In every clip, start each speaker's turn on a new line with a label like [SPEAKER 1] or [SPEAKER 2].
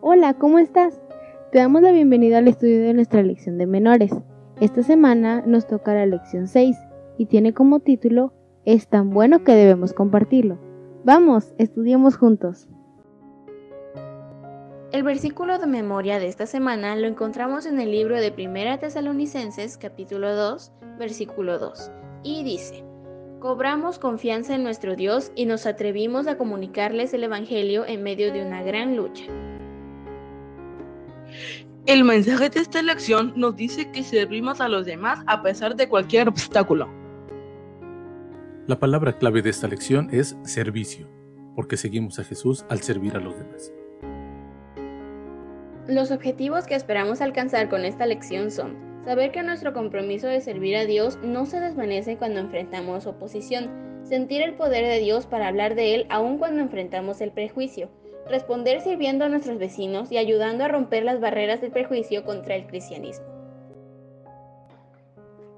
[SPEAKER 1] Hola, ¿cómo estás? Te damos la bienvenida al estudio de nuestra lección de menores. Esta semana nos toca la lección 6 y tiene como título Es tan bueno que debemos compartirlo. Vamos, estudiemos juntos.
[SPEAKER 2] El versículo de memoria de esta semana lo encontramos en el libro de Primera Tesalonicenses capítulo 2, versículo 2, y dice, Cobramos confianza en nuestro Dios y nos atrevimos a comunicarles el Evangelio en medio de una gran lucha.
[SPEAKER 3] El mensaje de esta lección nos dice que servimos a los demás a pesar de cualquier obstáculo.
[SPEAKER 4] La palabra clave de esta lección es servicio, porque seguimos a Jesús al servir a los demás.
[SPEAKER 2] Los objetivos que esperamos alcanzar con esta lección son saber que nuestro compromiso de servir a Dios no se desvanece cuando enfrentamos oposición, sentir el poder de Dios para hablar de Él aun cuando enfrentamos el prejuicio, responder sirviendo a nuestros vecinos y ayudando a romper las barreras del prejuicio contra el cristianismo.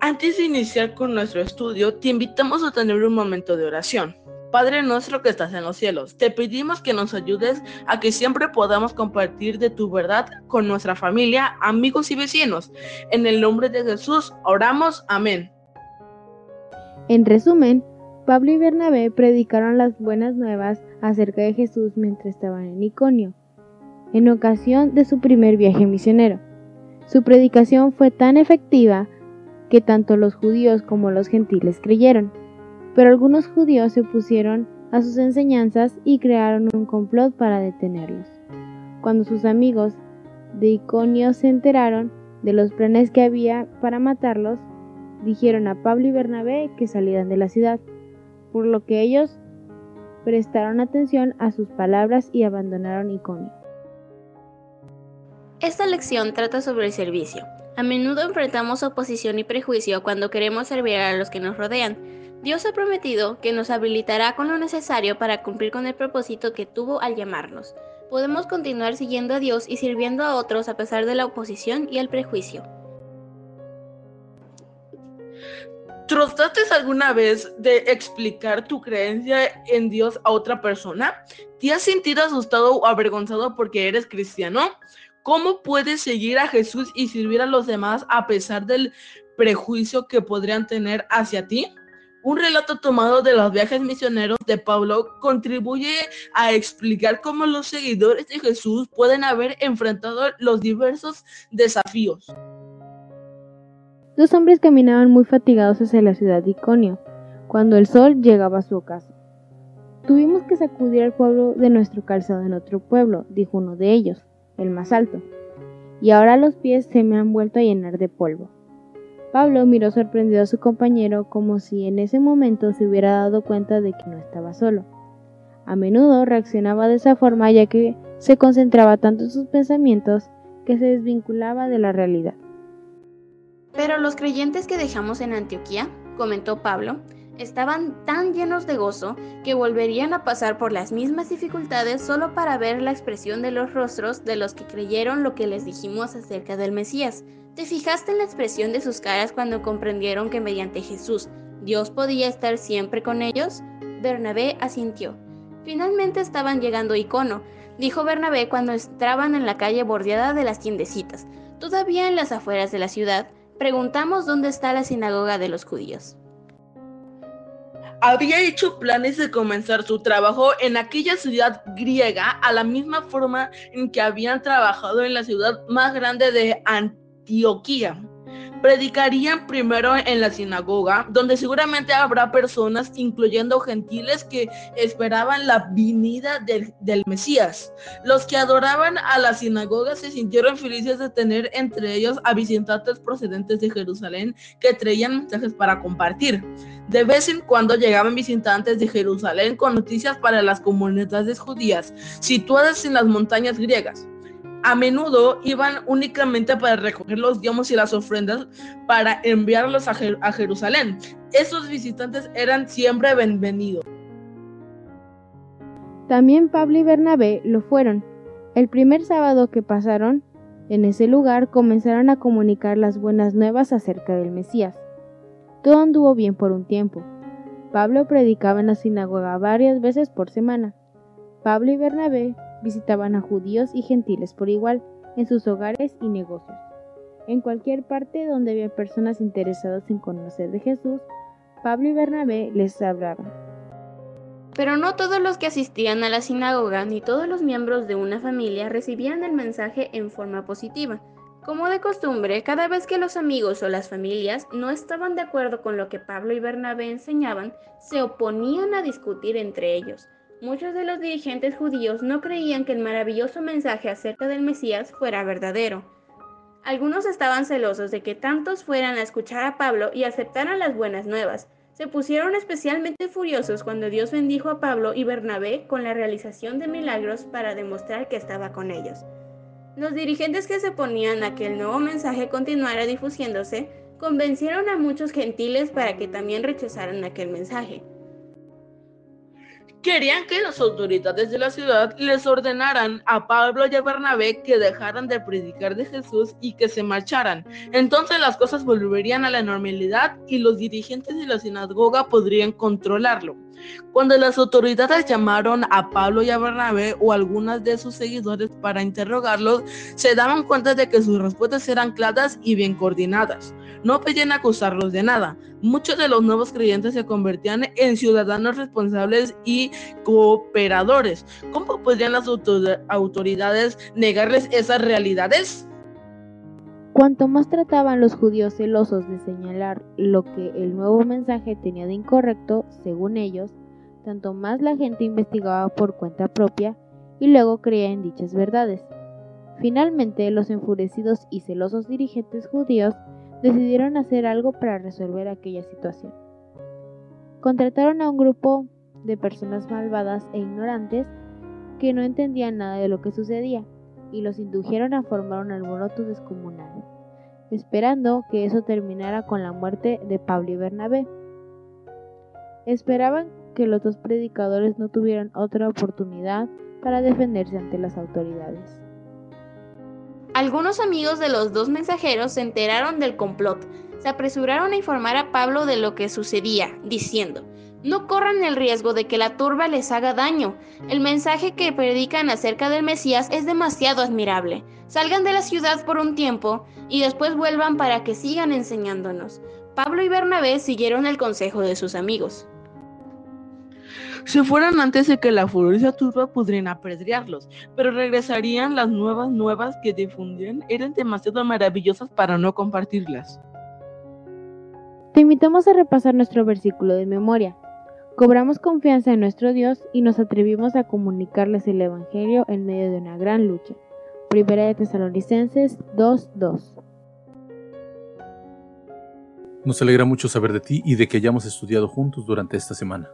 [SPEAKER 3] Antes de iniciar con nuestro estudio, te invitamos a tener un momento de oración. Padre nuestro que estás en los cielos, te pedimos que nos ayudes a que siempre podamos compartir de tu verdad con nuestra familia, amigos y vecinos. En el nombre de Jesús oramos. Amén.
[SPEAKER 1] En resumen, Pablo y Bernabé predicaron las buenas nuevas acerca de Jesús mientras estaban en Iconio, en ocasión de su primer viaje misionero. Su predicación fue tan efectiva que tanto los judíos como los gentiles creyeron, pero algunos judíos se opusieron a sus enseñanzas y crearon un complot para detenerlos. Cuando sus amigos de Iconio se enteraron de los planes que había para matarlos, dijeron a Pablo y Bernabé que salieran de la ciudad por lo que ellos prestaron atención a sus palabras y abandonaron Iconio.
[SPEAKER 2] Esta lección trata sobre el servicio. A menudo enfrentamos oposición y prejuicio cuando queremos servir a los que nos rodean. Dios ha prometido que nos habilitará con lo necesario para cumplir con el propósito que tuvo al llamarnos. Podemos continuar siguiendo a Dios y sirviendo a otros a pesar de la oposición y el prejuicio.
[SPEAKER 3] ¿Trataste alguna vez de explicar tu creencia en Dios a otra persona? ¿Te has sentido asustado o avergonzado porque eres cristiano? ¿Cómo puedes seguir a Jesús y servir a los demás a pesar del prejuicio que podrían tener hacia ti? Un relato tomado de los viajes misioneros de Pablo contribuye a explicar cómo los seguidores de Jesús pueden haber enfrentado los diversos desafíos.
[SPEAKER 1] Dos hombres caminaban muy fatigados hacia la ciudad de Iconio, cuando el sol llegaba a su ocaso. Tuvimos que sacudir al pueblo de nuestro calzado en otro pueblo, dijo uno de ellos, el más alto, y ahora los pies se me han vuelto a llenar de polvo. Pablo miró sorprendido a su compañero como si en ese momento se hubiera dado cuenta de que no estaba solo. A menudo reaccionaba de esa forma ya que se concentraba tanto en sus pensamientos que se desvinculaba de la realidad.
[SPEAKER 2] Pero los creyentes que dejamos en Antioquía, comentó Pablo, estaban tan llenos de gozo que volverían a pasar por las mismas dificultades solo para ver la expresión de los rostros de los que creyeron lo que les dijimos acerca del Mesías. ¿Te fijaste en la expresión de sus caras cuando comprendieron que mediante Jesús Dios podía estar siempre con ellos? Bernabé asintió. Finalmente estaban llegando Icono, dijo Bernabé cuando entraban en la calle bordeada de las tiendecitas, todavía en las afueras de la ciudad, preguntamos dónde está la sinagoga de los judíos.
[SPEAKER 3] Había hecho planes de comenzar su trabajo en aquella ciudad griega a la misma forma en que habían trabajado en la ciudad más grande de Antioquía predicarían primero en la sinagoga, donde seguramente habrá personas, incluyendo gentiles, que esperaban la venida del, Mesías. Los que adoraban a la sinagoga se sintieron felices de tener entre ellos a visitantes procedentes de Jerusalén que traían mensajes para compartir. De vez en cuando llegaban visitantes de Jerusalén con noticias para las comunidades judías situadas en las montañas griegas a menudo iban únicamente para recoger los diamos y las ofrendas para enviarlos a, Jerusalén. Esos visitantes eran siempre bienvenidos.
[SPEAKER 1] También Pablo y Bernabé lo fueron. El primer sábado que pasaron en ese lugar comenzaron a comunicar las buenas nuevas acerca del Mesías. Todo anduvo bien por un tiempo. Pablo predicaba en la sinagoga varias veces por semana. Pablo y Bernabé visitaban a judíos y gentiles por igual, en sus hogares y negocios. En cualquier parte donde había personas interesadas en conocer de Jesús, Pablo y Bernabé les hablaban.
[SPEAKER 2] Pero no todos los que asistían a la sinagoga ni todos los miembros de una familia recibían el mensaje en forma positiva. Como de costumbre, cada vez que los amigos o las familias no estaban de acuerdo con lo que Pablo y Bernabé enseñaban, se oponían a discutir entre ellos. Muchos de los dirigentes judíos no creían que el maravilloso mensaje acerca del Mesías fuera verdadero. Algunos estaban celosos de que tantos fueran a escuchar a Pablo y aceptaran las buenas nuevas. Se pusieron especialmente furiosos cuando Dios bendijo a Pablo y Bernabé con la realización de milagros para demostrar que estaba con ellos. Los dirigentes que se oponían a que el nuevo mensaje continuara difusiéndose convencieron a muchos gentiles para que también rechazaran aquel mensaje.
[SPEAKER 3] Querían que las autoridades de la ciudad les ordenaran a Pablo y a Bernabé que dejaran de predicar de Jesús y que se marcharan. Entonces las cosas volverían a la normalidad y los dirigentes de la sinagoga podrían controlarlo. Cuando las autoridades llamaron a Pablo y a Bernabé o algunas de sus seguidores para interrogarlos, se daban cuenta de que sus respuestas eran claras y bien coordinadas. No pedían acusarlos de nada. Muchos de los nuevos creyentes se convertían en ciudadanos responsables y cooperadores. ¿Cómo podrían las autoridades negarles esas realidades?
[SPEAKER 1] Cuanto más trataban los judíos celosos de señalar lo que el nuevo mensaje tenía de incorrecto, según ellos, tanto más la gente investigaba por cuenta propia y luego creía en dichas verdades. Finalmente, los enfurecidos y celosos dirigentes judíos decidieron hacer algo para resolver aquella situación. Contrataron a un grupo de personas malvadas e ignorantes que no entendían nada de lo que sucedía y los indujeron a formar un alboroto descomunal, esperando que eso terminara con la muerte de Pablo y Bernabé. Esperaban que los dos predicadores no tuvieran otra oportunidad para defenderse ante las autoridades.
[SPEAKER 2] Algunos amigos de los dos mensajeros se enteraron del complot. Se apresuraron a informar a Pablo de lo que sucedía, diciendo, no corran el riesgo de que la turba les haga daño. El mensaje que predican acerca del Mesías es demasiado admirable. Salgan de la ciudad por un tiempo y después vuelvan para que sigan enseñándonos. Pablo y Bernabé siguieron el consejo de sus amigos.
[SPEAKER 3] Si fueran antes de que la furiosa turba podrían apedrearlos, pero regresarían las nuevas nuevas que difundían eran demasiado maravillosas para no compartirlas.
[SPEAKER 1] Te invitamos a repasar nuestro versículo de memoria. Cobramos confianza en nuestro Dios y nos atrevimos a comunicarles el Evangelio en medio de una gran lucha. Primera de Tesalonicenses 2.2
[SPEAKER 4] Nos alegra mucho saber de ti y de que hayamos estudiado juntos durante esta semana.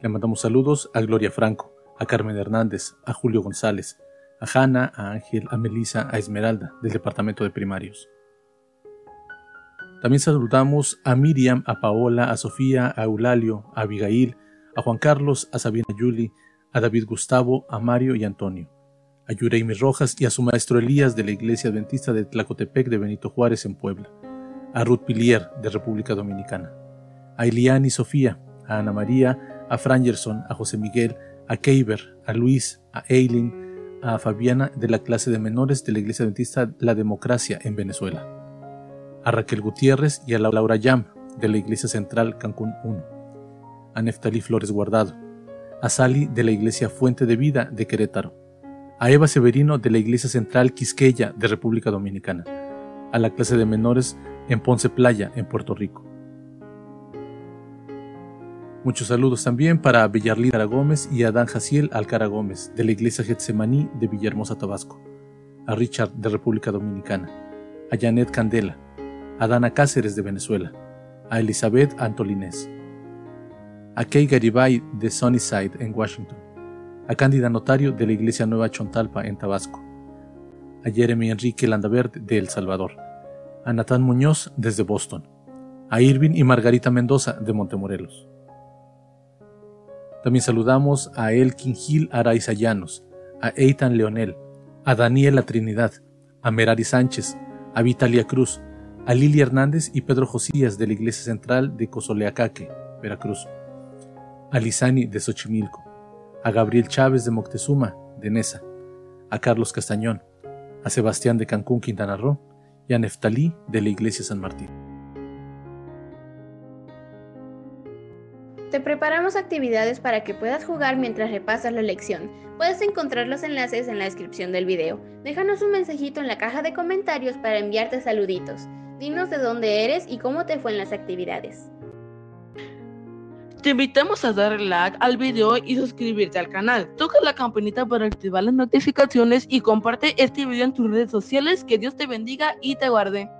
[SPEAKER 4] Le mandamos saludos a Gloria Franco, a Carmen Hernández, a Julio González, a Hanna, a Ángel, a Melisa, a Esmeralda, del Departamento de Primarios. También saludamos a Miriam, a Paola, a Sofía, a Eulalio, a Abigail, a Juan Carlos, a Sabina Yuli, a David Gustavo, a Mario y Antonio, a Yureimi Rojas y a su maestro Elías de la Iglesia Adventista de Tlacotepec de Benito Juárez en Puebla, a Ruth Pilier de República Dominicana, a Eliani Sofía, a Ana María, a Frangerson, a José Miguel, a Keiber, a Luis, a Eileen, a Fabiana de la clase de menores de la Iglesia Adventista La Democracia en Venezuela, a Raquel Gutiérrez y a Laura Yam de la Iglesia Central Cancún 1 a Neftalí Flores Guardado, a Sally de la Iglesia Fuente de Vida de Querétaro, a Eva Severino de la Iglesia Central Quisqueya de República Dominicana, a la clase de menores en Ponce Playa, en Puerto Rico. Muchos saludos también para Villarlí Cara Gómez y a Dan Jaciel Alcara Gómez de la Iglesia Getsemaní de Villahermosa, Tabasco, a Richard de República Dominicana, a Janet Candela, a Dana Cáceres de Venezuela, a Elizabeth Antolinés a Kay Garibay de Sunnyside en Washington, a Cándida Notario de la Iglesia Nueva Chontalpa en Tabasco, a Jeremy Enrique Landaverde de El Salvador, a Natán Muñoz desde Boston, a Irving y Margarita Mendoza de Montemorelos. También saludamos a Elkin Gil Araiza Llanos, a Eitan Leonel, a Daniela Trinidad, a Merari Sánchez, a Vitalia Cruz, a Lili Hernández y Pedro Josías de la Iglesia Central de Cozoleacaque, Veracruz. A Lizani de Xochimilco, a Gabriel Chávez de Moctezuma, de Nesa, a Carlos Castañón, a Sebastián de Cancún, Quintana Roo y a Neftalí de la Iglesia San Martín.
[SPEAKER 2] Te preparamos actividades para que puedas jugar mientras repasas la lección. Puedes encontrar los enlaces en la descripción del video. Déjanos un mensajito en la caja de comentarios para enviarte saluditos. Dinos de dónde eres y cómo te fue en las actividades.
[SPEAKER 3] Te invitamos a darle like al video y suscribirte al canal. Toca la campanita para activar las notificaciones y comparte este video en tus redes sociales. Que Dios te bendiga y te guarde.